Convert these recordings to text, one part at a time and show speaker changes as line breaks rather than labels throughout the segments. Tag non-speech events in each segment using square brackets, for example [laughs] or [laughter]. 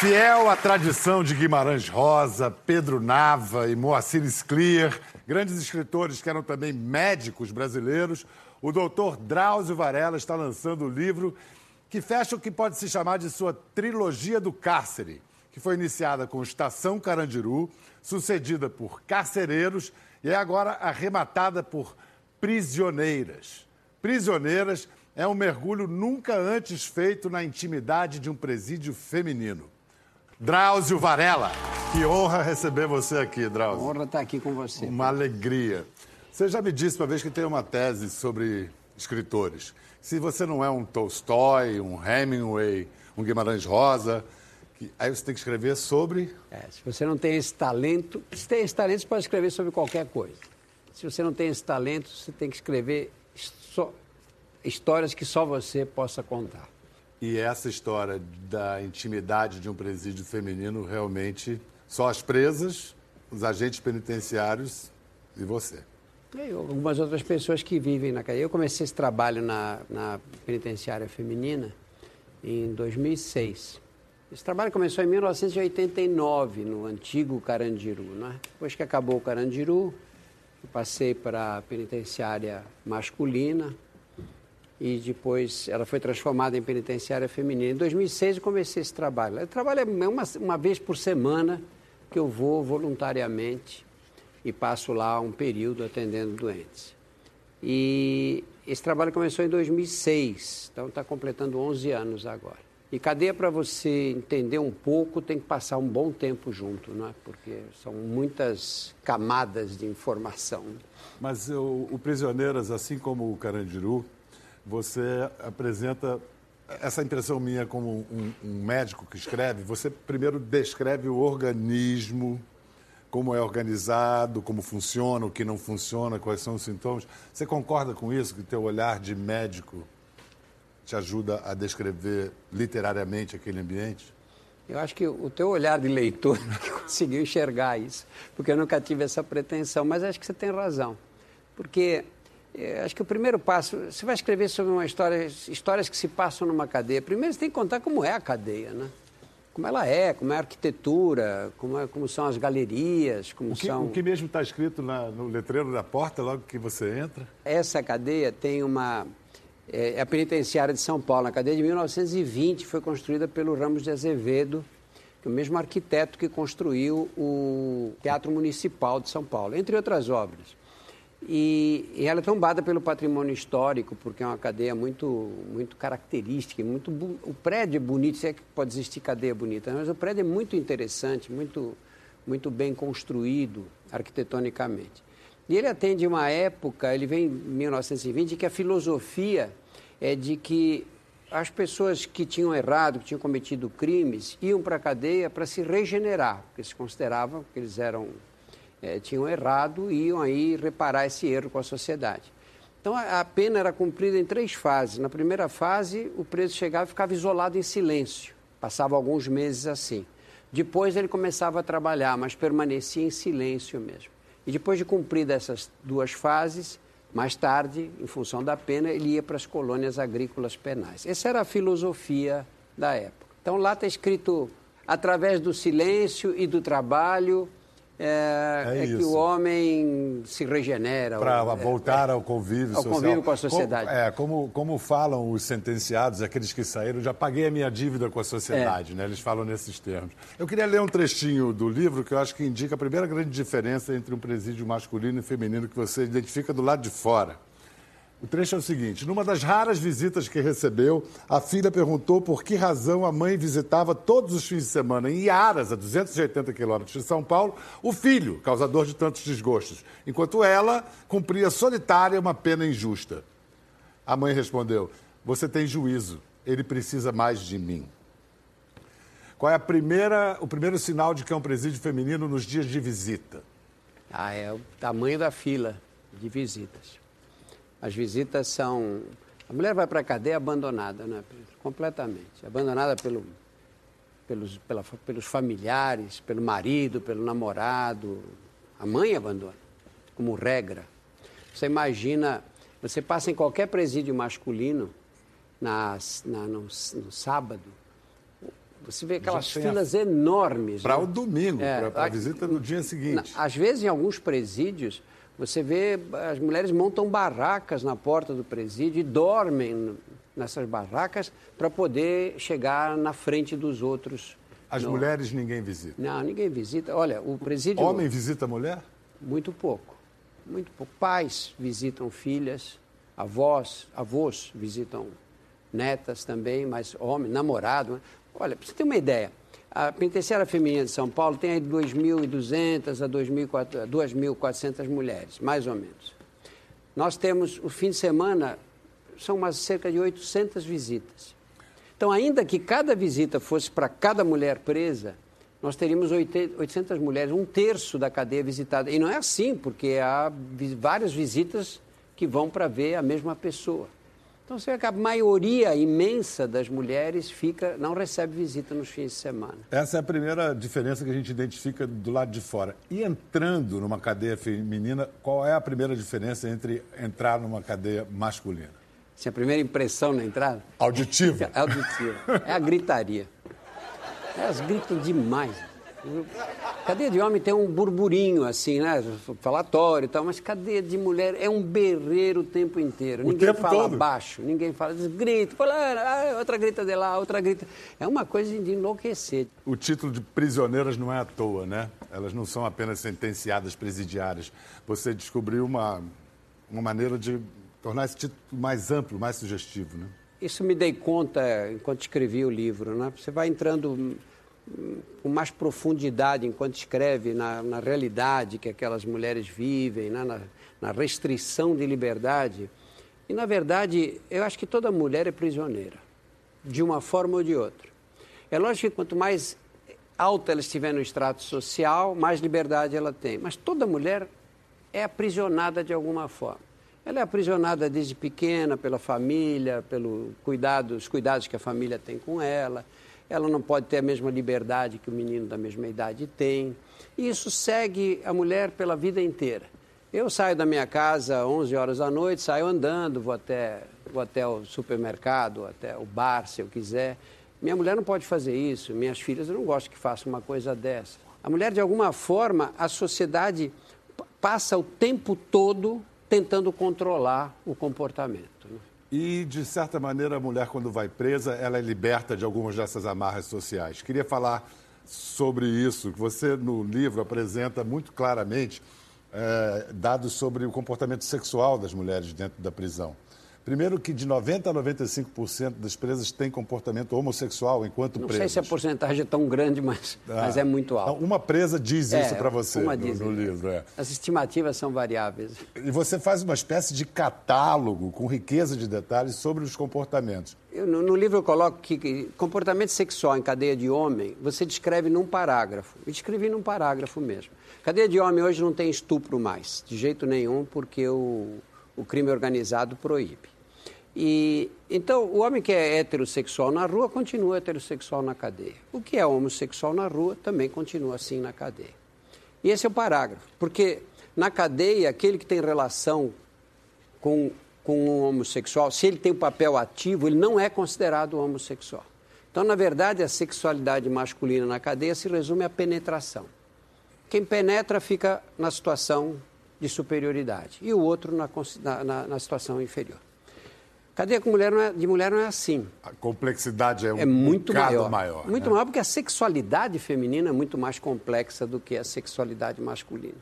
Fiel à tradição de Guimarães Rosa, Pedro Nava e Moacir Sclier, grandes escritores que eram também médicos brasileiros, o doutor Drauzio Varela está lançando o livro que fecha o que pode se chamar de sua trilogia do cárcere, que foi iniciada com Estação Carandiru, sucedida por Carcereiros e é agora arrematada por Prisioneiras. Prisioneiras é um mergulho nunca antes feito na intimidade de um presídio feminino. Drauzio Varela. Que honra receber você aqui, Drauzio.
Honra estar aqui com você.
Uma alegria. Você já me disse uma vez que tem uma tese sobre escritores. Se você não é um Tolstói, um Hemingway, um Guimarães Rosa, que... aí você tem que escrever sobre.
É, se você não tem esse talento, se tem esse talento, você pode escrever sobre qualquer coisa. Se você não tem esse talento, você tem que escrever só... histórias que só você possa contar.
E essa história da intimidade de um presídio feminino realmente só as presas, os agentes penitenciários e você.
E algumas outras pessoas que vivem na cadeia. Eu comecei esse trabalho na, na penitenciária feminina em 2006. Esse trabalho começou em 1989, no antigo Carandiru. Né? Depois que acabou o Carandiru, eu passei para a penitenciária masculina, e depois ela foi transformada em penitenciária feminina. Em 2006 eu comecei esse trabalho. Eu trabalho uma, uma vez por semana que eu vou voluntariamente e passo lá um período atendendo doentes. E esse trabalho começou em 2006, então está completando 11 anos agora. E cadeia para você entender um pouco, tem que passar um bom tempo junto, não é? Porque são muitas camadas de informação.
Mas o, o Prisioneiras, assim como o Carandiru, você apresenta essa impressão minha como um, um, médico que escreve, você primeiro descreve o organismo, como é organizado, como funciona, o que não funciona, quais são os sintomas. Você concorda com isso, que teu olhar de médico te ajuda a descrever literariamente aquele ambiente?
Eu acho que o teu olhar de leitor [laughs] conseguiu enxergar isso, porque eu nunca tive essa pretensão, mas acho que você tem razão. Porque acho que o primeiro passo, você vai escrever sobre uma história, histórias que se passam numa cadeia. Primeiro você tem que contar como é a cadeia, né? Como ela é, como é a arquitetura, como, é, como são as galerias, como
o que,
são...
O que mesmo está escrito na, no letreiro da porta logo que você entra?
Essa cadeia tem uma... É, é a penitenciária de São Paulo. A cadeia de 1920 foi construída pelo Ramos de Azevedo, que é o mesmo arquiteto que construiu o Teatro Municipal de São Paulo, entre outras obras. E, e, ela é tombada pelo patrimônio histórico, porque é uma cadeia muito, muito característica, muito o prédio é bonito, se é que pode existir cadeia bonita, mas o prédio é muito interessante, muito, muito bem construído arquitetonicamente. E ele atende uma época, ele vem em 1920, que a filosofia é de que as pessoas que tinham errado, que tinham cometido crimes, iam para a cadeia para se regenerar, porque se consideravam que eles eram é, tinham errado e iam aí reparar esse erro com a sociedade. Então a, pena era cumprida em três fases. Na primeira fase, o preso chegava e ficava isolado em silêncio. Passava alguns meses assim. Depois ele começava a trabalhar, mas permanecia em silêncio mesmo. E depois de cumprir essas duas fases, mais tarde, em função da pena, ele ia para as colônias agrícolas penais. Essa era a filosofia da época. Então lá está escrito através do silêncio e do trabalho, é, é, é que o homem se regenera.
Para voltar ao convívio
ao
social.
convívio com a sociedade.
Como, é, como, como falam os sentenciados, aqueles que saíram, já paguei a minha dívida com a sociedade, é. né? Eles falam nesses termos. Eu queria ler um trechinho do livro que eu acho que indica a primeira grande diferença entre um presídio masculino e feminino que você identifica do lado de fora. O trecho é o seguinte: numa das raras visitas que recebeu, a filha perguntou por que razão a mãe visitava todos os fins de semana em Iaras, a 280 quilômetros de São Paulo, o filho, causador de tantos desgostos, enquanto ela cumpria solitária uma pena injusta. A mãe respondeu: Você tem juízo, ele precisa mais de mim. Qual é primeira, o primeiro sinal de que é um presídio feminino nos dias de visita?
Ah, é o tamanho da fila de visitas. As visitas são. A mulher vai para a cadeia abandonada, né? completamente. Abandonada pelo, pelos, pela, pelos familiares, pelo marido, pelo namorado. A mãe abandona, como regra. Você imagina, você passa em qualquer presídio masculino na, na no, no, sábado, Você vê aquelas filas a... enormes.
Para né? o domingo, é, para a visita no dia seguinte.
Às vezes, em alguns presídios, você vê as mulheres montam barracas na porta do presídio e dormem nessas barracas para poder chegar na frente dos outros.
As no... mulheres ninguém visita?
Não, ninguém visita. Olha, o presídio.
Homem visita mulher?
Muito pouco. Muito pouco. Pais visitam filhas, avós, avós visitam netas também, mas homem, namorado. Né? Olha, para você ter uma ideia, a penitenciária feminina de São Paulo tem aí 2.200 a 2.400 mulheres, mais ou menos. Nós temos, o fim de semana, são umas cerca de 800 visitas. Então, ainda que cada visita fosse para cada mulher presa, nós teríamos 800 mulheres, um terço da cadeia visitada. E não é assim, porque há várias visitas que vão para ver a mesma pessoa. Então você vê que a maioria imensa das mulheres fica, não recebe visita nos fins de semana.
Essa é a primeira diferença que a gente identifica do lado de fora. E entrando numa cadeia feminina, qual é a primeira diferença entre entrar numa cadeia masculina?
Sim, a primeira impressão na entrada?
Auditiva.
É auditiva. É a gritaria. Elas gritam demais. Cadeia de homem tem um burburinho, assim, né? Falatório e tal, mas cadeia de mulher é um berreiro o tempo inteiro.
O
ninguém
tempo
fala
todo.
baixo, ninguém fala, grita, fala, ah, outra grita de lá, outra grita. É uma coisa de enlouquecer.
O título de prisioneiras não é à toa, né? Elas não são apenas sentenciadas presidiárias. Você descobriu uma, uma maneira de tornar esse título mais amplo, mais sugestivo, né?
Isso me dei conta enquanto escrevi o livro, né? Você vai entrando com mais profundidade enquanto escreve na, na realidade que aquelas mulheres vivem, né? na, na restrição de liberdade. E, na verdade, eu acho que toda mulher é prisioneira, de uma forma ou de outra. É lógico que quanto mais alta ela estiver no extrato social, mais liberdade ela tem. Mas toda mulher é aprisionada de alguma forma. Ela é aprisionada desde pequena pela família, pelos cuidados, cuidados que a família tem com ela ela não pode ter a mesma liberdade que o menino da mesma idade tem. E isso segue a mulher pela vida inteira. Eu saio da minha casa às 11 horas da noite, saio andando, vou até, vou até o supermercado, até o bar, se eu quiser. Minha mulher não pode fazer isso, minhas filhas eu não gosto que façam uma coisa dessa. A mulher, de alguma forma, a sociedade passa o tempo todo tentando controlar o comportamento.
E, de certa maneira, a mulher, quando vai presa, ela é liberta de algumas dessas amarras sociais. Queria falar sobre isso, que você, no livro, apresenta muito claramente é, dados sobre o comportamento sexual das mulheres dentro da prisão. Primeiro que de 90% a 95% das presas têm comportamento homossexual enquanto
Não
presas.
Não sei se a porcentagem é tão grande, mas, ah, mas é muito alta.
Uma presa diz é, isso para você no, no, livro. É.
As estimativas são variáveis.
E você faz uma espécie de catálogo com riqueza de detalhes sobre os comportamentos.
Eu, no, no, livro eu coloco que comportamento sexual em cadeia de homem, você descreve num parágrafo. Eu descrevi num parágrafo mesmo. Cadeia de homem hoje não tem estupro mais, de jeito nenhum, porque o, o crime organizado proíbe. E, então, o homem que é heterossexual na rua continua heterossexual na cadeia. O que é homossexual na rua também continua assim na cadeia. E esse é o parágrafo, porque na cadeia, aquele que tem relação com, com um homossexual, se ele tem o um papel ativo, ele não é considerado homossexual. Então, na verdade, a sexualidade masculina na cadeia se resume à penetração. Quem penetra fica na situação de superioridade e o outro na, na, na situação inferior. Cadeia com mulher é, de mulher não é assim.
A complexidade é, um é muito maior. maior.
Muito
né?
maior porque a sexualidade feminina é muito mais complexa do que a sexualidade masculina.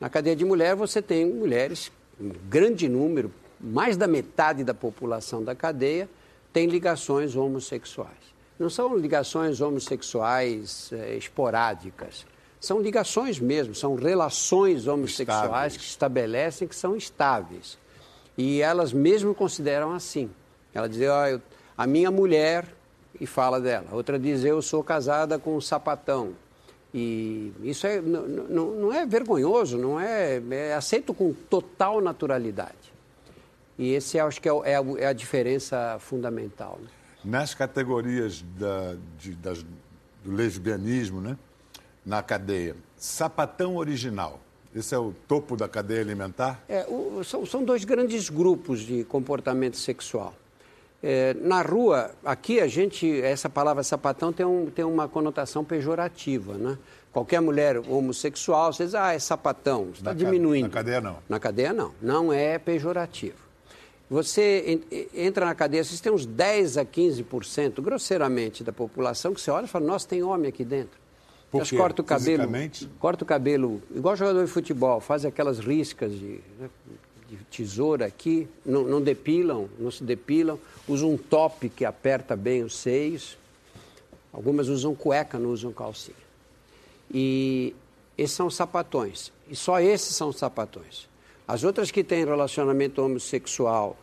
Na cadeia de mulher você tem mulheres, um grande número, mais da metade da população da cadeia tem ligações homossexuais. Não são ligações homossexuais é, esporádicas. São ligações mesmo, são relações homossexuais estáveis. que estabelecem que são estáveis. E elas mesmo consideram assim. Ela diz, oh, a minha mulher, e fala dela. Outra diz, eu sou casada com um sapatão. E isso é, não, é vergonhoso, não é, é aceito com total naturalidade. E esse acho que é, é, é a, diferença fundamental. Né?
Nas categorias da, de, das, do lesbianismo, né? na cadeia, sapatão original, esse é o topo da cadeia alimentar?
É, o, são, são, dois grandes grupos de comportamento sexual. É, na rua, aqui a gente, essa palavra sapatão tem, um, tem uma conotação pejorativa, né? Qualquer mulher homossexual, você diz, ah, é sapatão, está diminuindo.
Na cadeia não.
Na cadeia não, não é pejorativo. Você entra na cadeia, vocês têm uns 10 a 15%, grosseiramente, da população que você olha e fala, nossa, tem homem aqui dentro.
Por
Elas corta o cabelo, corta o cabelo, igual jogador de futebol, faz aquelas riscas de, né, de tesoura aqui, não, não, depilam, não se depilam, usam um top que aperta bem os seios, algumas usam cueca, não usam calcinha. E esses são sapatões, e só esses são sapatões. As outras que têm relacionamento homossexual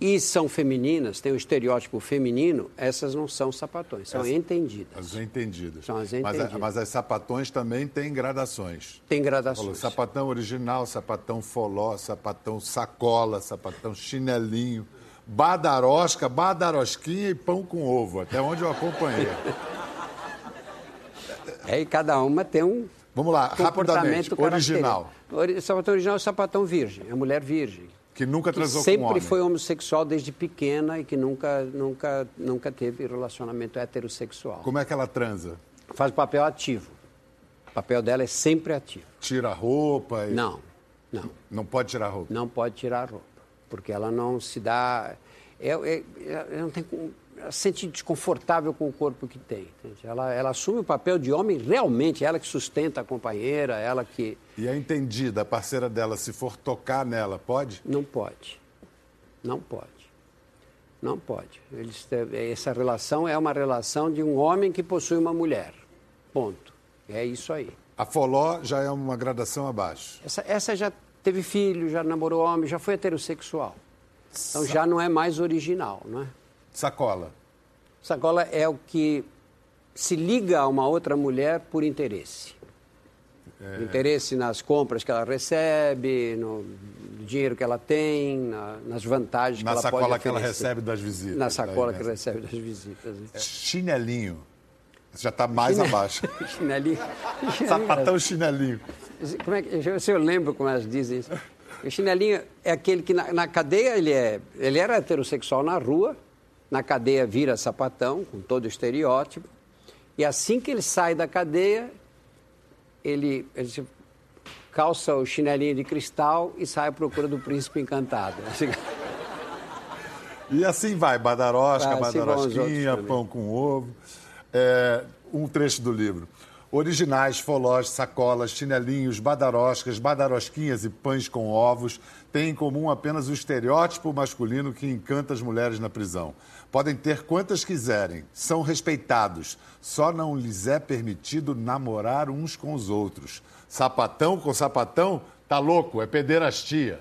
e são femininas, têm o estereótipo feminino, essas não são sapatões, são entendidas.
As entendidas.
São as
mas,
entendidas.
mas as sapatões também têm gradações.
Tem
Falou,
gradações.
sapatão original, sapatão foló, sapatão sacola, sapatão chinelinho, badarosca, badarosquinha e pão com ovo, até onde eu acompanhei.
É, e cada uma tem um
Vamos lá, rapidamente.
comportamento
Original,
característico. O sapatão original é o sapatão virgem, é a mulher virgem.
Que nunca
Que
transou com
sempre
homem.
foi homossexual desde pequena e que nunca, nunca, nunca teve relacionamento heterossexual.
Como é que ela transa?
Faz papel ativo. O papel dela é sempre ativo.
Tira a roupa? E...
Não, não.
Não pode tirar a roupa.
Não pode tirar a roupa, porque ela não se dá. É, é, ela não tem, como- ela se sente desconfortável com o corpo que tem. entende? Ela, ela assume o papel de homem realmente, ela que sustenta a companheira, ela que.
E é entendida, a parceira dela, se for tocar nela, pode?
Não pode. Não pode. Não pode. Eles, essa relação é uma relação de um homem que possui uma mulher. Ponto. É isso aí.
A foló já é uma gradação abaixo.
Essa, essa já teve filho, já namorou homem, já foi heterossexual. Então já não é mais original, não é?
Sacola.
Sacola é o que se liga a uma outra mulher por interesse.
É.
Interesse nas compras que ela recebe, no dinheiro que ela tem, na- nas vantagens
Na
que ela
sacola
pode
que ela recebe das visitas.
Na sacola
Daí,
que
né?
recebe das visitas. né?
Chinelinho. Isso já está mais abaixo. [laughs]
Chinelinho.
Sapatão chinelinho.
Como é que, se eu lembro como elas dizem isso. O chinelinho é aquele que na, na cadeia ele, é, ele era heterossexual na rua, na cadeia vira sapatão, com todo o estereótipo, e assim que ele sai da cadeia, ele, ele calça o chinelinho de cristal e sai à procura do príncipe encantado.
E assim vai, badarosca,
Ah, assim
badarosquinha, pão com ovo. É, um trecho do livro. Originais, folós, sacolas, chinelinhos, badaroscas, badarosquinhas e pães com ovos têm em comum apenas o estereótipo masculino que encanta as mulheres na prisão. Podem ter quantas quiserem, são respeitados, só não lhes é permitido namorar uns com os outros. Sapatão com sapatão, tá louco, é pederastia.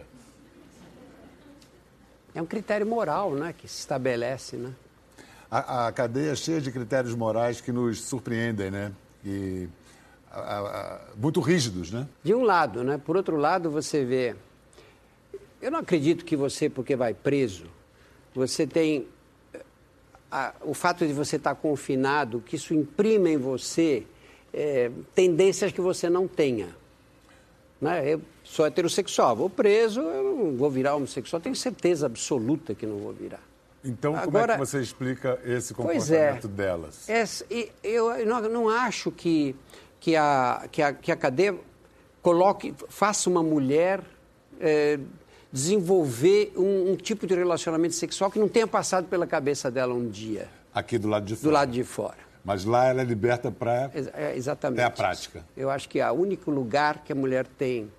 É um critério moral né, que se estabelece. Né?
A, a cadeia é cheia de critérios morais que nos surpreendem, né? E, a- a- muito rígidos, né?
De um lado, né? Por outro lado, você vê. Eu não acredito que você, porque vai preso, você tem. a- o fato de você estar confinado, que isso imprime em você eh, tendências que você não tenha. Né? Eu sou heterossexual, vou preso, eu não vou virar homossexual, tenho certeza absoluta que não vou virar.
Então, como é
Agora-
que você explica esse
é.
comportamento delas?
Essa- e eu não, não acho que, que, a, que, a, que a cadeia coloque, faça uma mulher eh, desenvolver um, um tipo de relacionamento sexual que não tenha passado pela cabeça dela um dia,
Aqui do lado de fora.
do lado de fora.
Mas lá ela é liberta para...
É, exatamente.
É a prática.
Eu acho que é o único lugar que a mulher tem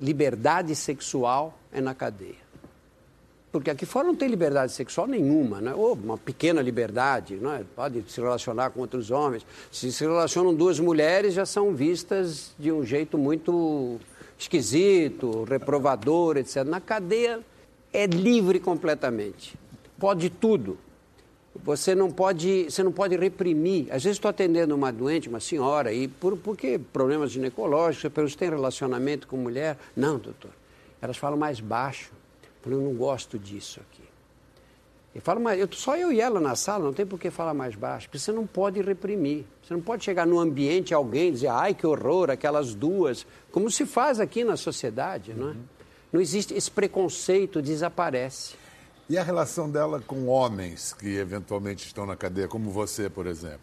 liberdade sexual é na cadeia. Porque aqui fora não tem liberdade sexual nenhuma, né? ou uma pequena liberdade, não é? pode se relacionar com outros homens. Se se relacionam duas mulheres, já são vistas de um jeito muito esquisito, reprovador, etc. Na cadeia é livre completamente. Pode tudo. Você não pode, você não pode reprimir. Às vezes estou atendendo uma doente, uma senhora, e por, porque problemas ginecológicos, pessoa tem relacionamento com mulher. Não, doutor. Elas falam mais baixo. Falo, eu não gosto disso aqui. E falo, mas eu, só eu e ela na sala, não tem por que falar mais baixo. Porque você não pode reprimir. Você não pode chegar no ambiente alguém e dizer, ai que horror, aquelas duas. Como se faz aqui na sociedade, não é? Não existe, esse preconceito desaparece.
E a relação dela com homens que eventualmente estão na cadeia, como você, por exemplo?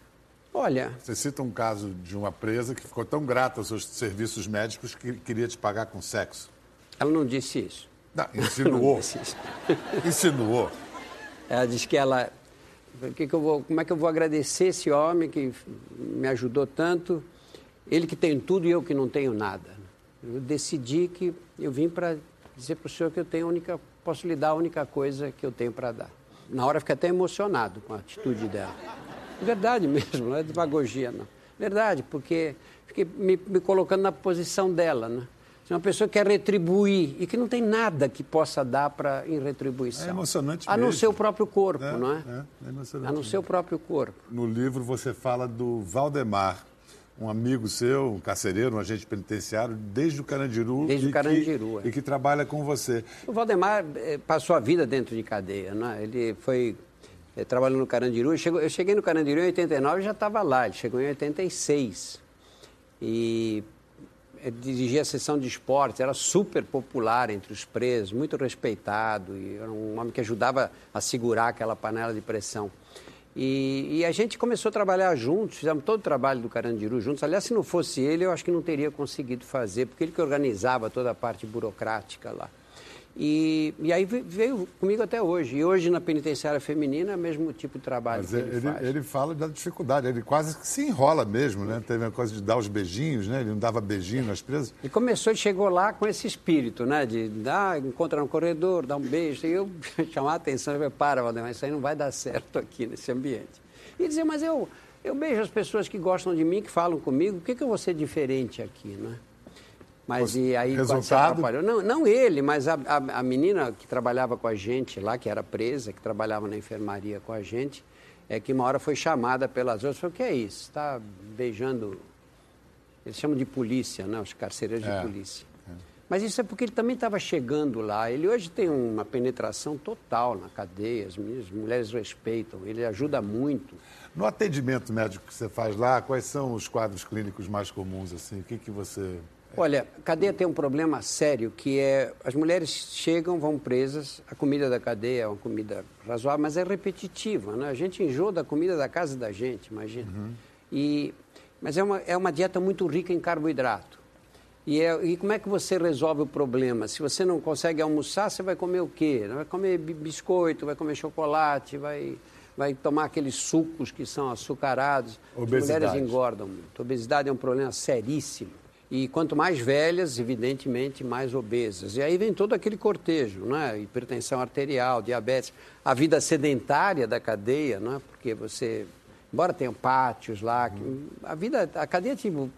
Olha.
Você cita um caso de uma presa que ficou tão grata aos seus serviços médicos que queria te pagar com sexo.
Ela não disse isso.
Não, [laughs] insinuou. Não. Insinuou.
Ela disse que ela. Que que eu vou, como é que eu vou agradecer esse homem que me ajudou tanto? Ele que tem tudo e eu que não tenho nada. Eu decidi que eu vim para dizer para o senhor que eu tenho a única, posso lhe dar a única coisa que eu tenho para dar. Na hora eu fiquei até emocionado com a atitude dela. Verdade mesmo, não é demagogia, não. Verdade, porque fiquei me, me colocando na posição dela, né? Se uma pessoa quer retribuir e que não tem nada que possa dar para em retribuição. É
emocionante
A
não
ser o próprio corpo,
é,
não
é? É, é emocionante.
A não ser o próprio corpo.
No livro você fala do Valdemar, um amigo seu, um carcereiro, um agente penitenciário, desde o Carandiru.
Desde o Carandiru,
que, é. E que trabalha com você.
O Valdemar eh, passou a vida dentro de cadeia, né? Ele foi eh, trabalhando no Carandiru. Eu cheguei no Carandiru em 89 e já estava lá. Ele chegou em 86. E dirigia a sessão de esportes, era super popular entre os presos, muito respeitado, e era um homem que ajudava a segurar aquela panela de pressão. E, e, a gente começou a trabalhar juntos, fizemos todo o trabalho do Carandiru juntos. Aliás, se não fosse ele, eu acho que não teria conseguido fazer, porque ele que organizava toda a parte burocrática lá. E, e aí veio comigo até hoje. E hoje na penitenciária feminina é o mesmo tipo de trabalho Mas que ele, ele,
ele fala da dificuldade, ele quase que se enrola mesmo, né? Teve a coisa de dar os beijinhos, né? Ele não dava beijinho nas presas.
E começou, chegou lá com esse espírito, né? De dar, encontrar no corredor, dar um beijo. E eu [laughs] chamar a atenção e falei, para, Valdemar, isso aí não vai dar certo aqui nesse ambiente. E dizer, mas eu, eu beijo as pessoas que gostam de mim, que falam comigo, por que, que eu vou ser diferente aqui, né? Mas e aí
Resultado?
Não, não ele, mas a, a, a, menina que trabalhava com a gente lá, que era presa, que trabalhava na enfermaria com a gente, é que uma hora foi chamada pelas outras, falou, o que é isso? Está beijando. Eles chamam de polícia, né? Os carcereiros é. de polícia. É. Mas isso é porque ele também estava chegando lá. Ele hoje tem uma penetração total na cadeia, as, meninas, as mulheres respeitam, ele ajuda muito.
No atendimento médico que você faz lá, quais são os quadros clínicos mais comuns? Assim? O que, que você
Olha, a cadeia tem um problema sério, que é as mulheres chegam, vão presas, a comida da cadeia é uma comida razoável, mas é repetitiva, né? A gente enjoa da comida da casa da gente, imagina. Uhum. E, mas é uma, é uma dieta muito rica em carboidrato. E, é, e como é que você resolve o problema? Se você não consegue almoçar, você vai comer o quê? Vai comer biscoito, vai comer chocolate, vai, vai tomar aqueles sucos que são açucarados.
Obesidade.
As mulheres engordam muito. Obesidade é um problema seríssimo. E quanto mais velhas, evidentemente, mais obesas. E aí vem todo aquele cortejo, né? hipertensão arterial, diabetes, a vida sedentária da cadeia, né? porque você, embora tenha pátios lá, a vida, a cadeia tipo,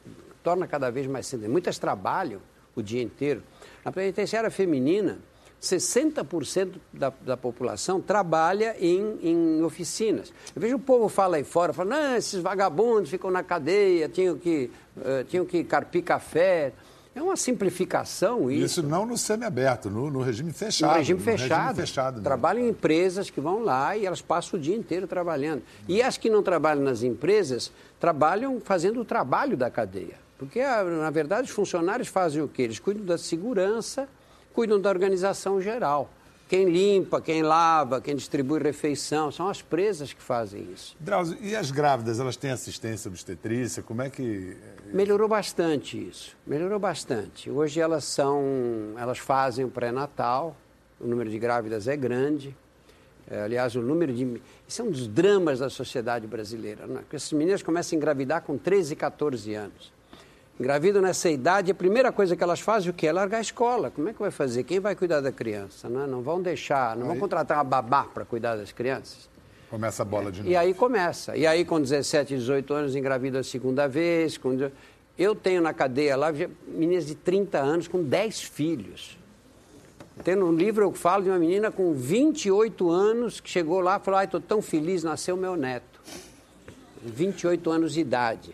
torna cada vez mais sedentária. Muitas trabalham o dia inteiro. Na penitenciária feminina, 60% da, da população trabalha em, em, oficinas. Eu vejo o povo fala aí fora, fala, não, esses vagabundos ficam na cadeia, tinham que, uh, tinham que carpir café. É uma simplificação isso.
Isso não no semiaberto, no, no regime fechado.
No regime fechado. No regime fechado trabalham em empresas que vão lá e elas passam o dia inteiro trabalhando. E as que não trabalham nas empresas, trabalham fazendo o trabalho da cadeia. Porque, ah, na verdade, os funcionários fazem o quê? Eles cuidam da segurança, cuidam da organização geral. Quem limpa, quem lava, quem distribui refeição, são as presas que fazem isso.
Drauzio, e as grávidas, elas têm assistência obstetrícia? Como é que.
Melhorou bastante isso. Melhorou bastante. Hoje elas são. Elas fazem o pré-natal, o número de grávidas é grande. É, aliás, o número de. Isso é um dos dramas da sociedade brasileira. Né? Porque essas meninas começam a engravidar com 13, 14 anos engravidam nessa idade, a primeira coisa que elas fazem o quê? É largar a escola. Como é que vai fazer? Quem vai cuidar da criança? Não, é? não vão deixar, não aí... vão contratar uma babá para cuidar das crianças.
Começa a bola de novo.
E aí começa. E aí, com 17, 18 anos, engravida a segunda vez. Com... Eu tenho na cadeia lá meninas de 30 anos com 10 filhos. Tem no livro eu falo de uma menina com 28 anos que chegou lá e falou: Ai, estou tão feliz, nasceu meu neto. 28 anos de idade.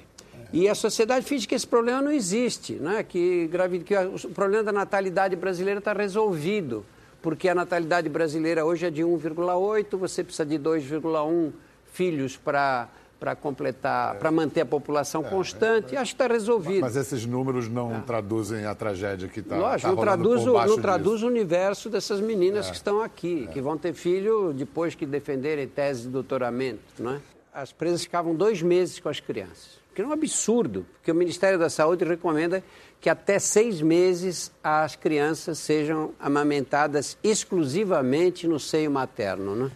E a sociedade finge que esse problema não existe, né? que, que o problema da natalidade brasileira está resolvido, porque a natalidade brasileira hoje é de 1,8, você precisa de 2,1 filhos para para completar, para manter a população é, constante. É, Acho que está resolvido.
Mas esses números não é. traduzem a tragédia que está
Lógico,
tá
não traduz, não traduz o universo dessas meninas é. que estão aqui, que vão ter filho depois que defenderem tese de doutoramento. Não é? As presas ficavam dois meses com as crianças. Que é um absurdo, porque o Ministério da Saúde recomenda que até seis meses as crianças sejam amamentadas exclusivamente no seio materno. Né?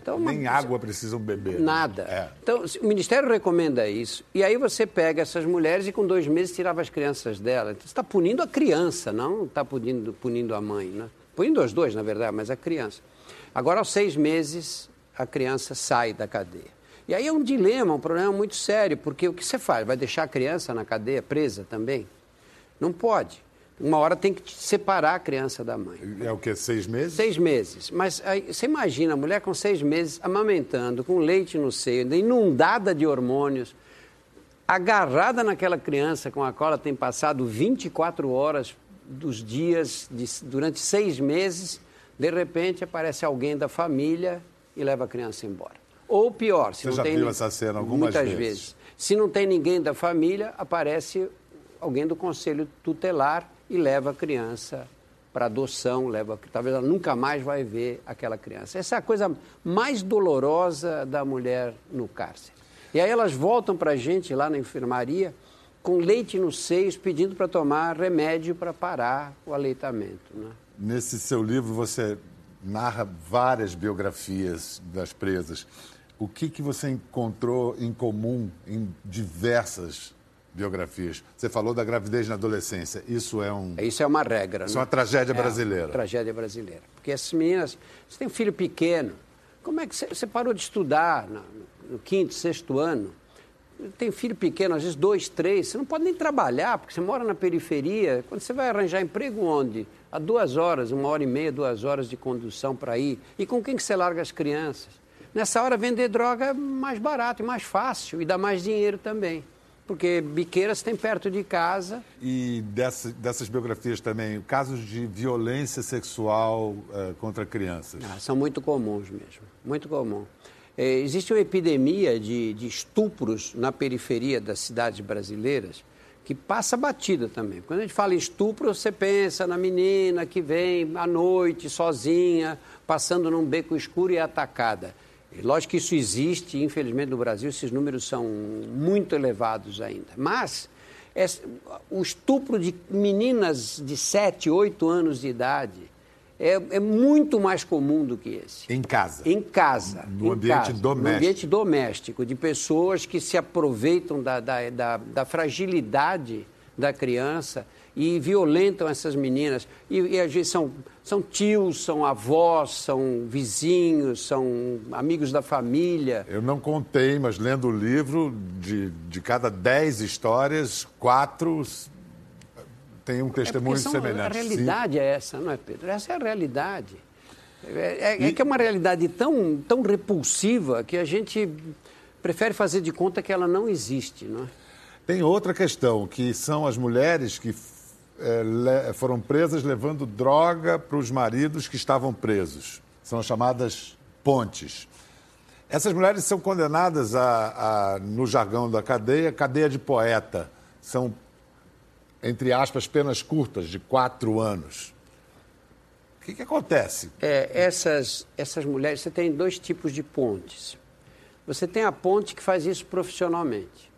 Então, Nem uma... água precisam beber.
Né? Nada. Né? É. Então, o Ministério recomenda isso. E aí você pega essas mulheres e com dois meses tirava as crianças dela. Então, você está punindo a criança, não está punindo, punindo a mãe. Né? Punindo os dois, na verdade, mas a criança. Agora, aos seis meses, a criança sai da cadeia. E aí é um dilema, um problema muito sério, porque o que você faz? Vai deixar a criança na cadeia presa também? Não pode. Uma hora tem que separar a criança da mãe.
É o que? Seis meses?
Seis meses. Mas aí, você imagina a mulher com seis meses amamentando, com leite no seio, inundada de hormônios, agarrada naquela criança com a qual ela tem passado 24 horas dos dias, de, durante seis meses, de repente aparece alguém da família e leva a criança embora. Ou pior, se
Você
não
já
tem
viu essa cena algumas
muitas
vezes.
vezes. Se não tem ninguém da família, aparece alguém do conselho tutelar e leva a criança para adoção, leva, talvez ela nunca mais vai ver aquela criança. Essa é a coisa mais dolorosa da mulher no cárcere. E aí elas voltam para a gente lá na enfermaria com leite nos seios, pedindo para tomar remédio para parar o aleitamento. Né?
Nesse seu livro você narra várias biografias das presas. O que, que você encontrou em comum em diversas biografias. Você falou da gravidez na adolescência. Isso é um.
Isso é uma regra.
Isso é uma né? tragédia
é
brasileira.
Uma tragédia brasileira. Porque essas meninas. Você tem um filho pequeno. Como é que você, você parou de estudar no, no quinto, sexto ano? Tem filho pequeno, às vezes dois, três. Você não pode nem trabalhar, porque você mora na periferia. Quando você vai arranjar emprego onde? Há duas horas, uma hora e meia, duas horas de condução para ir. E com quem que você larga as crianças? Nessa hora, vender droga é mais barato e mais fácil e dá mais dinheiro também porque Biqueiras tem perto de casa.
E dessa, dessas biografias também, casos de violência sexual uh, contra crianças?
Ah, são muito comuns mesmo, muito comum. É, existe uma epidemia de, de estupros na periferia das cidades brasileiras que passa batida também. Quando a gente fala em estupro, você pensa na menina que vem à noite, sozinha, passando num beco escuro e é atacada. Lógico que isso existe, infelizmente no Brasil esses números são muito elevados ainda. Mas o estupro de meninas de 7, 8 anos de idade é, é, muito mais comum do que esse.
Em casa?
Em casa.
No
em
ambiente
casa,
doméstico?
No ambiente doméstico, de pessoas que se aproveitam da, da, da, da fragilidade da criança e violentam essas meninas. E, e são, são tios, são avós, são vizinhos, são amigos da família.
Eu não contei, mas lendo o livro, de, de cada dez histórias, quatro têm um é testemunho é são, semelhante.
A realidade Sim. é essa, não é, Pedro? Essa é a realidade. É, é, é que é uma realidade tão, tão repulsiva que a gente prefere fazer de conta que ela não existe, não é?
Tem outra questão, que são as mulheres que é, foram presas levando droga para os maridos que estavam presos. São chamadas pontes. Essas mulheres são condenadas a, a, no jargão da cadeia, cadeia de poeta. São, entre aspas, penas curtas, de quatro anos. O que, que acontece?
É, essas, essas mulheres, você tem dois tipos de pontes. Você tem a ponte que faz isso profissionalmente.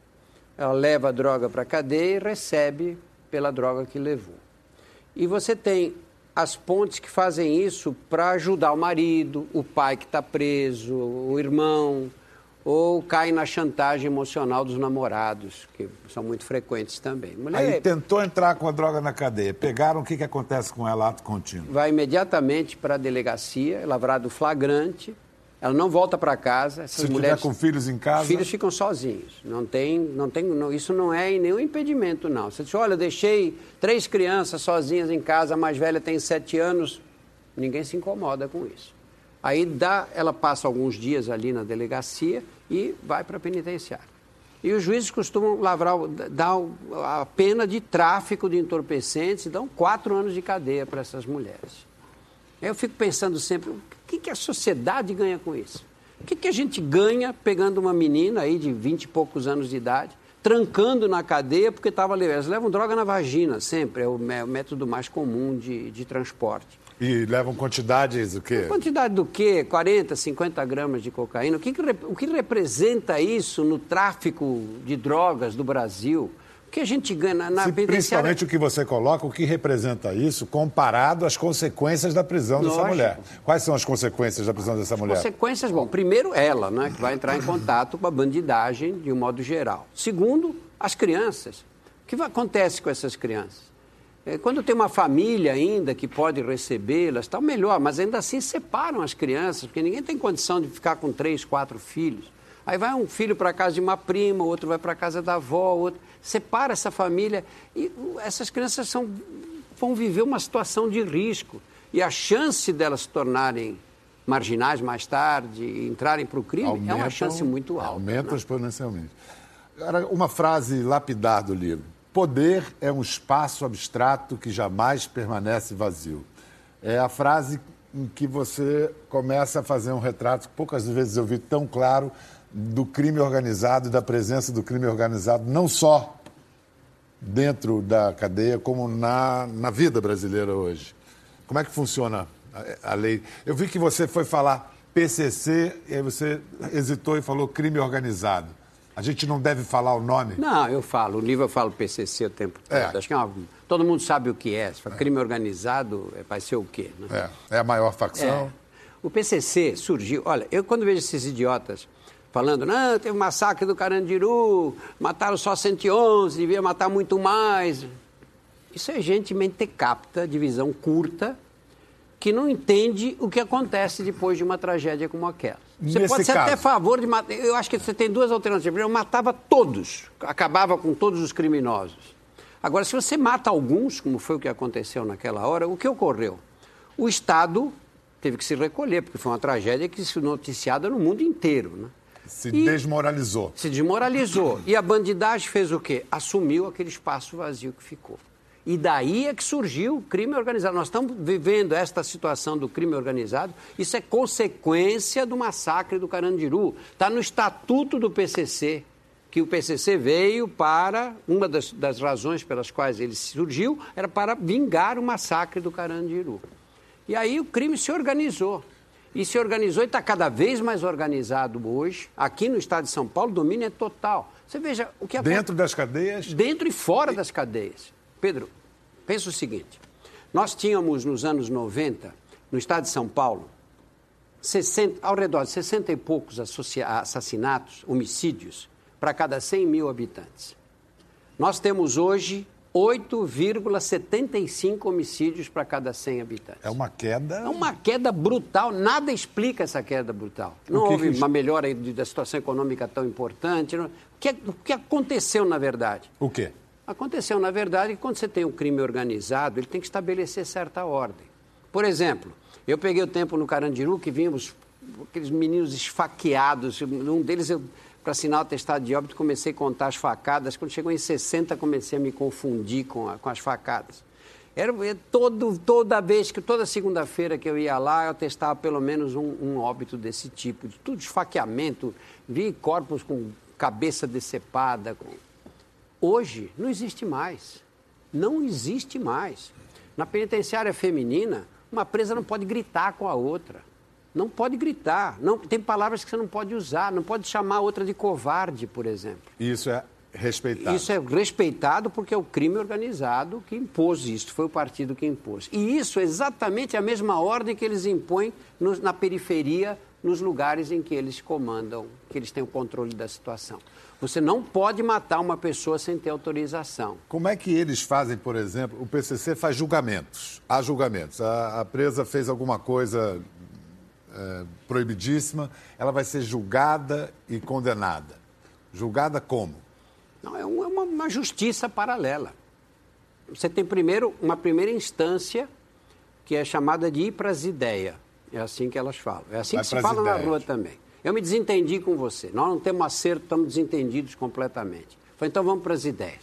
Ela leva a droga para a cadeia e recebe pela droga que levou. E você tem as pontes que fazem isso para ajudar o marido, o pai que está preso, o irmão, ou cai na chantagem emocional dos namorados, que são muito frequentes também.
Mulher... Aí tentou entrar com a droga na cadeia, pegaram, o que, que acontece com ela ato contínuo?
Vai imediatamente para a delegacia, é lavrado flagrante, ela não volta para casa.
Essas Se mulheres, tiver com filhos em casa?
filhos ficam sozinhos. Não tem, não tem, não, isso não é nenhum impedimento, não. Você diz, olha, eu deixei três crianças sozinhas em casa, a mais velha tem sete anos, ninguém se incomoda com isso. Aí dá, ela passa alguns dias ali na delegacia e vai para a penitenciária. E os juízes costumam lavrar, dar a pena de tráfico de entorpecentes e dão quatro anos de cadeia para essas mulheres. Eu fico pensando sempre, que, que a sociedade ganha com isso? O que, que a gente ganha pegando uma menina aí de 20 e poucos anos de idade, trancando na cadeia porque estava levando. Levam droga na vagina, sempre, é o método mais comum de, de transporte.
E levam quantidades do quê?
Quantidade do quê? 40, 50 gramas de cocaína. O que, que, o que representa isso no tráfico de drogas do Brasil? Que a gente ganha na, na
Principalmente o que você coloca, o que representa isso comparado às consequências da prisão Lógico. dessa mulher. Quais são as consequências da prisão dessa mulher?
Consequências, bom, primeiro ela, né, que vai entrar em contato com a bandidagem de um modo geral. Segundo, as crianças. O que acontece com essas crianças? É, quando tem uma família ainda que pode recebê-las, está melhor, mas ainda assim separam as crianças, porque ninguém tem condição de ficar com três, quatro filhos. Aí vai um filho para casa de uma prima, outro vai para casa da avó, outro separa essa família e essas crianças são, vão viver uma situação de risco. E a chance delas se tornarem marginais mais tarde, entrarem para o crime, Aumentam, é uma chance muito alta.
Aumenta né? exponencialmente. Agora, uma frase lapidar do livro. Poder é um espaço abstrato que jamais permanece vazio. É a frase em que você começa a fazer um retrato que poucas vezes eu vi tão claro do crime organizado e da presença do crime organizado, não só dentro da cadeia, como na, na vida brasileira hoje. Como é que funciona a, a lei? Eu vi que você foi falar PCC e aí você hesitou e falou crime organizado. A gente não deve falar o nome?
Não, eu falo. O livro eu falo PCC o tempo todo. É. Acho que é uma, todo mundo sabe o que é. Se for é. crime organizado, é, vai ser o quê?
Né? É. é a maior facção? É.
O PCC surgiu... Olha, eu quando vejo esses idiotas falando, não, teve massacre do Carandiru, mataram só 111, devia matar muito mais. Isso é gente mentecapta, de visão curta, que não entende o que acontece depois de uma tragédia como aquela. Você Nesse pode ser caso... até a favor de matar. Eu acho que você tem duas alternativas. Eu matava todos, acabava com todos os criminosos. Agora, se você mata alguns, como foi o que aconteceu naquela hora, o que ocorreu? O Estado teve que se recolher, porque foi uma tragédia que se noticiada no mundo inteiro. Né?
Se e desmoralizou.
Se desmoralizou. E a bandidagem fez o quê? Assumiu aquele espaço vazio que ficou. E daí é que surgiu o crime organizado. Nós estamos vivendo esta situação do crime organizado. Isso é consequência do massacre do Carandiru. Está no estatuto do PCC, que o PCC veio para. Uma das, das razões pelas quais ele surgiu era para vingar o massacre do Carandiru. E aí o crime se organizou e se organizou e está cada vez mais organizado hoje. Aqui no estado de São Paulo, o domínio é total. Você veja o que
acontece. Dentro das cadeias?
Dentro e fora das cadeias. Pedro, pensa o seguinte: nós tínhamos nos anos 90, no estado de São Paulo, 60, ao redor de 60 e poucos assassinatos, homicídios, para cada 100 mil habitantes. Nós temos hoje 8,75 homicídios para cada 100 habitantes.
É uma queda.
É uma queda brutal. Nada explica essa queda brutal. Não que houve que... uma melhora da situação econômica tão importante. O que, o que aconteceu, na verdade?
O quê?
Aconteceu, na verdade, que quando você tem um crime organizado, ele tem que estabelecer certa ordem. Por exemplo, eu peguei o tempo no Carandiru que vimos aqueles meninos esfaqueados. Um deles para assinar o atestado de óbito, comecei a contar as facadas. Quando chegou em 60, comecei a me confundir com, a, com as facadas. Era todo, toda vez que, toda segunda-feira que eu ia lá, eu atestava pelo menos um, um óbito desse tipo, de tudo esfaqueamento, vi corpos com cabeça decepada. Hoje não existe mais. Não existe mais. Na penitenciária feminina, uma presa não pode gritar com a outra. Não pode gritar. Não, tem palavras que você não pode usar. Não pode chamar outra de covarde, por exemplo.
Isso é respeitado.
Isso é respeitado porque é o crime organizado que impôs isso. Foi o partido que impôs. E isso é exatamente a mesma ordem que eles impõem no, na periferia, nos lugares em que eles comandam, que eles têm o controle da situação. Você não pode matar uma pessoa sem ter autorização.
Como é que eles fazem, por exemplo? O PCC faz julgamentos. Há julgamentos. A, a presa fez alguma coisa é, proibidíssima, ela vai ser julgada e condenada. Julgada como?
Não, é uma, uma justiça paralela. Você tem primeiro uma primeira instância que é chamada de ir para as ideias. É assim que elas falam. É assim vai que se fala ideias. na rua também. Eu me desentendi com você. Nós não temos acerto, estamos desentendidos completamente. Falei, então vamos para as ideias.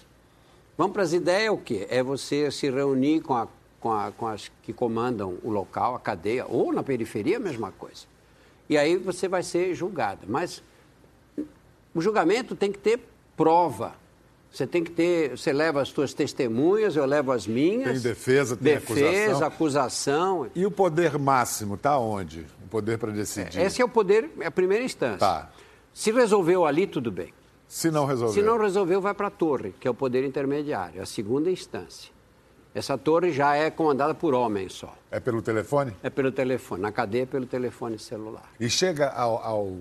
Vamos para as ideias é o quê? É você se reunir com a com, a, com as que comandam o local, a cadeia, ou na periferia, a mesma coisa. E aí você vai ser julgado. Mas o julgamento tem que ter prova. Você tem que ter, você leva as suas testemunhas, eu levo as minhas.
Tem defesa, tem
defesa,
acusação.
acusação.
E o poder máximo está onde? O poder para decidir?
Esse é o poder, é a primeira instância.
Tá.
Se resolveu ali, tudo bem.
Se não resolver.
Se não resolveu, vai para a torre, que é o poder intermediário, a segunda instância. Essa torre já é comandada por homens só.
É pelo telefone?
É pelo telefone. Na cadeia é pelo telefone celular.
E chega ao, ao,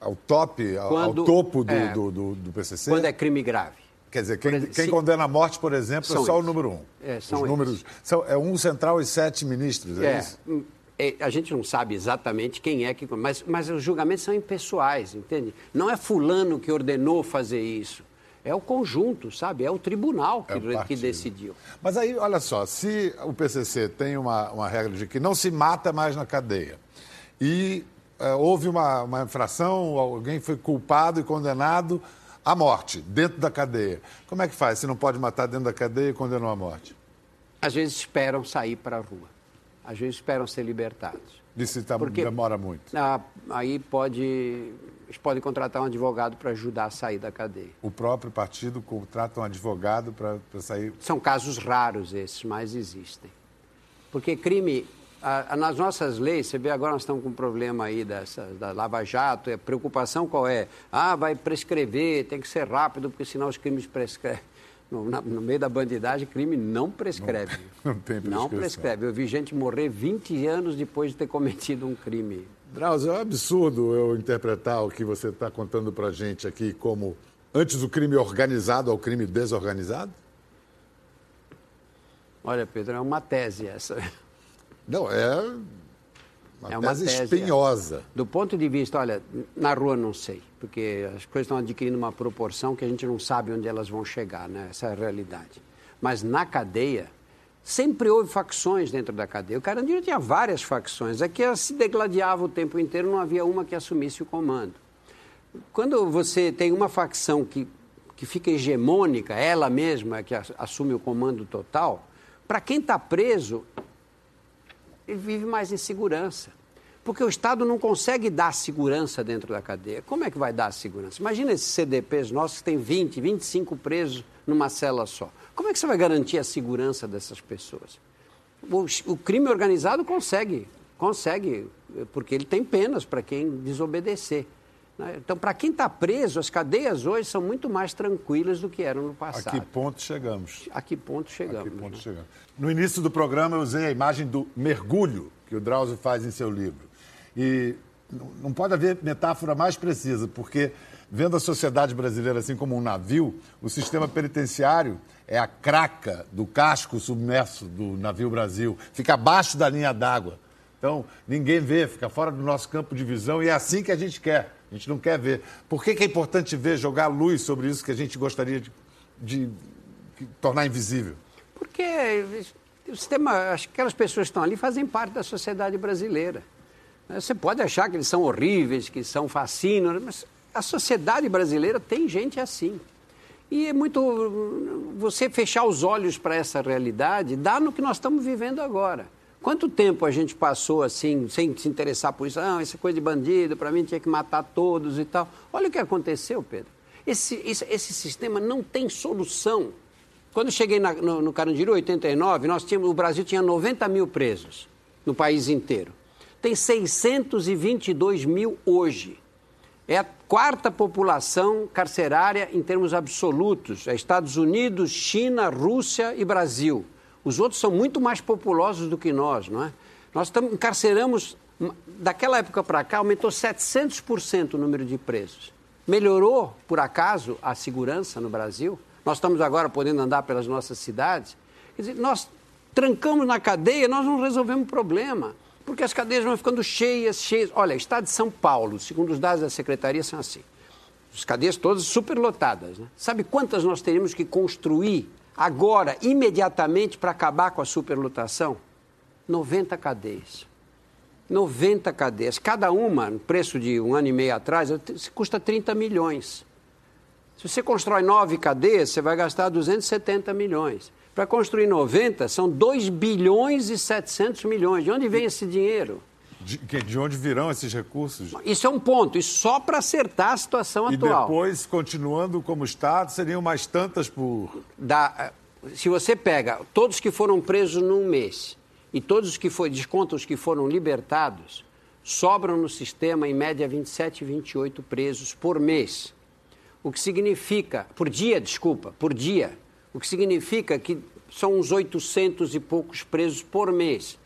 ao top, ao,
Quando-
ao topo do,
é.
do, do, do PCC?
Quando é crime grave.
Quer dizer, quem, quem
se-
condena a morte, por exemplo,
São
é só o
eles.
número um.
É, são
Os
eles.
números, são, é um central e sete ministros, é,
É,
isso?
hum, é, a gente não sabe exatamente quem é que. Mas, mas os julgamentos são impessoais, entende? Não é fulano que ordenou fazer isso. É o conjunto, sabe? É o tribunal que,
É o
que decidiu.
Mas aí, olha só, se o PCC tem uma, uma regra de que não se mata mais na cadeia e eh, houve uma, uma infração, alguém foi culpado e condenado à morte dentro da cadeia, como é que faz? Se não pode matar dentro da cadeia e condenou à morte?
Às vezes esperam sair para a rua. Às vezes esperam ser libertados.
Disse que tá,
Porque-
demora muito.
Ah, aí pode. Eles podem contratar um advogado para ajudar a sair da cadeia.
O próprio partido contrata um advogado para sair.
São casos raros esses, mas existem. Porque crime, a- a- nas nossas leis, você vê agora nós estamos com um problema aí dessa, da Lava Jato, a preocupação qual é? Ah, vai prescrever, tem que ser rápido, porque senão os crimes prescrevem. [laughs] No, na- no meio da bandidagem, crime não prescreve. [laughs]
Não tem
Não
prescrição.
prescreve. Eu vi gente morrer 20 anos depois de ter cometido um crime.
Drauzio, é um absurdo eu interpretar o que você está contando para gente aqui como antes o crime organizado ao crime desorganizado?
Olha, Pedro, é uma tese essa.
Não, é uma,
É uma
tese,
tese,
espinhosa.
Do ponto de vista, olha, na rua não sei, porque as coisas estão adquirindo uma proporção que a gente não sabe onde elas vão chegar, né? Essa é a realidade. Mas na cadeia, sempre houve facções dentro da cadeia. O Carandiru tinha várias facções, é que se degladiavam o tempo inteiro, não havia uma que assumisse o comando. Quando você tem uma facção que, que fica hegemônica, ela mesma que as- assume o comando total, para quem está preso, ele vive mais em segurança. Porque o Estado não consegue dar segurança dentro da cadeia. Como é que vai dar segurança? Imagina esses CDPs nossos que tem 20, 25 presos numa cela só. Como é que você vai garantir a segurança dessas pessoas? O, o crime organizado consegue, consegue, porque ele tem penas para quem desobedecer. né? Então, para quem está preso, as cadeias hoje são muito mais tranquilas do que eram no
A
passado.
que ponto chegamos?
A que ponto
A
chegamos?
que ponto
né?
chegamos? No início do programa eu usei a imagem do mergulho que o Drauzio faz em seu livro. E não pode haver metáfora mais precisa, porque vendo a sociedade brasileira assim como um navio, o sistema penitenciário é a craca do casco submerso do navio Brasil, fica abaixo da linha d'água. Então, ninguém vê, fica fora do nosso campo de visão e é assim que a gente quer. A gente não quer ver. Por que, que é importante ver, jogar luz sobre isso que a gente gostaria de, de- de tornar invisível?
Porque o sistema, aquelas pessoas que estão ali fazem parte da sociedade brasileira. Você pode achar que eles são horríveis, que são fascinos, mas a sociedade brasileira tem gente assim. E é muito. Você fechar os olhos para essa realidade dá no que nós estamos vivendo agora. Quanto tempo a gente passou assim, sem se interessar por isso? Ah, é coisa de bandido, para mim tinha que matar todos e tal. Olha o que aconteceu, Pedro. Esse, esse, esse sistema não tem solução. Quando cheguei na- no, no Carandiru, 89, nós tínhamos, o Brasil tinha 90 mil presos no país inteiro. Tem 622 mil hoje. É a quarta população carcerária em termos absolutos. É Estados Unidos, China, Rússia e Brasil. Os outros são muito mais populosos do que nós, não é? Nós encarceramos, daquela época para cá, aumentou 700% o número de presos. Melhorou, por acaso, a segurança no Brasil? Nós estamos agora podendo andar pelas nossas cidades? Quer dizer, nós trancamos na cadeia, nós não resolvemos o problema. Porque as cadeias vão ficando cheias, cheias. Olha, estado de São Paulo, segundo os dados da secretaria, são assim. As cadeias todas superlotadas. Né? Sabe quantas nós teríamos que construir agora, imediatamente, para acabar com a superlotação? 90 cadeias. 90 cadeias. Cada uma, no preço de um ano e meio atrás, custa 30 milhões. Se você constrói nove cadeias, você vai gastar 270 milhões. Para construir 90, são 2 bilhões e 700 milhões. De onde vem esse dinheiro?
De, de, onde virão esses recursos?
Isso é um ponto, isso só para acertar a situação
e
atual.
E depois, continuando como Estado, seriam mais tantas por.
Da, se você pega todos que foram presos num mês e todos os que foi, desconta os que foram libertados, sobram no sistema, em média, 27, 28 presos por mês. O que significa, por dia, desculpa, por dia, o que significa que são uns 800 e poucos presos por mês.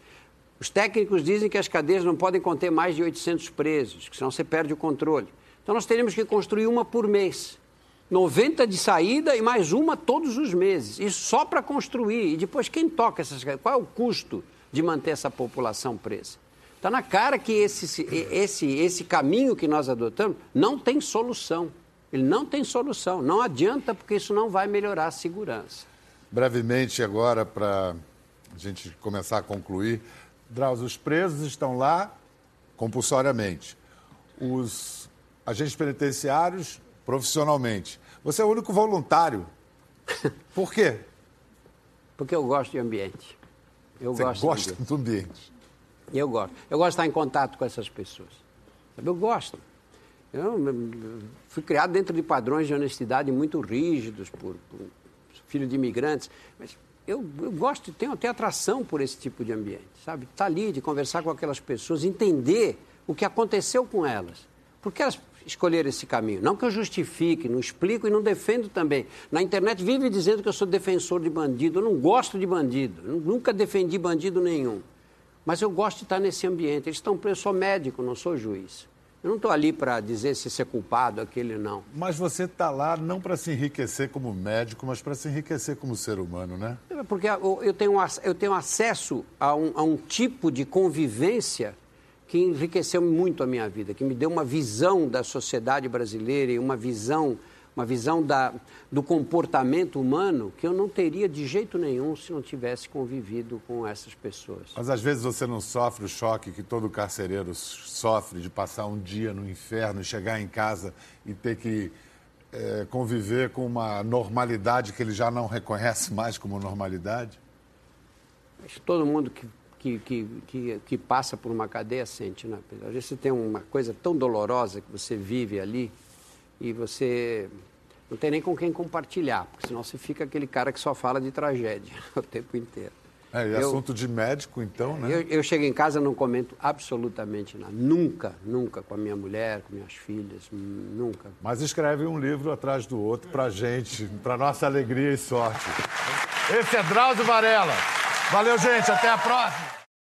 Os técnicos dizem que as cadeias não podem conter mais de 800 presos, que senão você perde o controle. Então nós teríamos que construir uma por mês. 90 de saída e mais uma todos os meses. Isso só para construir. E depois quem toca essas cadeias? Qual é o custo de manter essa população presa? Está na cara que esse, esse, esse caminho que nós adotamos não tem solução. Ele não tem solução. Não adianta, porque isso não vai melhorar a segurança.
Brevemente, agora, para a gente começar a concluir, Drauzio, os presos estão lá compulsoriamente. Os agentes penitenciários, profissionalmente. Você é o único voluntário. [laughs] Por quê?
Porque eu gosto de ambiente. Eu
Você
gosto
gosta do ambiente.
Eu gosto. Eu gosto de estar em contato com essas pessoas. Eu gosto. Eu fui criado dentro de padrões de honestidade muito rígidos por, por filho de imigrantes, mas eu, eu gosto, tenho, tenho atração por esse tipo de ambiente, sabe? Estar tá ali, de conversar com aquelas pessoas, entender o que aconteceu com elas. Por que elas escolheram esse caminho? Não que eu justifique, não explico e não defendo também. Na internet vive dizendo que eu sou defensor de bandido. Eu não gosto de bandido, nunca defendi bandido nenhum. Mas eu gosto de estar nesse ambiente. Eles estão presos, eu sou médico, não sou juiz. Eu não estou ali para dizer se você é culpado, aquele não.
Mas você está lá não para se enriquecer como médico, mas para se enriquecer como ser humano, né?
É porque eu tenho, eu tenho acesso a um, a um tipo de convivência que enriqueceu muito a minha vida, que me deu uma visão da sociedade brasileira e uma visão uma visão da, do comportamento humano que eu não teria de jeito nenhum se não tivesse convivido com essas pessoas.
Mas às vezes você não sofre o choque que todo carcereiro sofre de passar um dia no inferno e chegar em casa e ter que é, conviver com uma normalidade que ele já não reconhece mais como normalidade?
Acho que todo mundo que que, que, que, que, passa por uma cadeia sente, né? Às vezes você tem uma coisa tão dolorosa que você vive ali, e você não tem nem com quem compartilhar, porque senão você fica aquele cara que só fala de tragédia [laughs] o tempo inteiro.
É, e eu, assunto de médico, então, né?
Eu, eu chego em casa não comento absolutamente nada. Nunca, nunca com a minha mulher, com minhas filhas, nunca.
Mas escreve um livro atrás do outro pra gente, pra nossa alegria e sorte. Esse é Drauzio Varela. Valeu, gente. Até a próxima.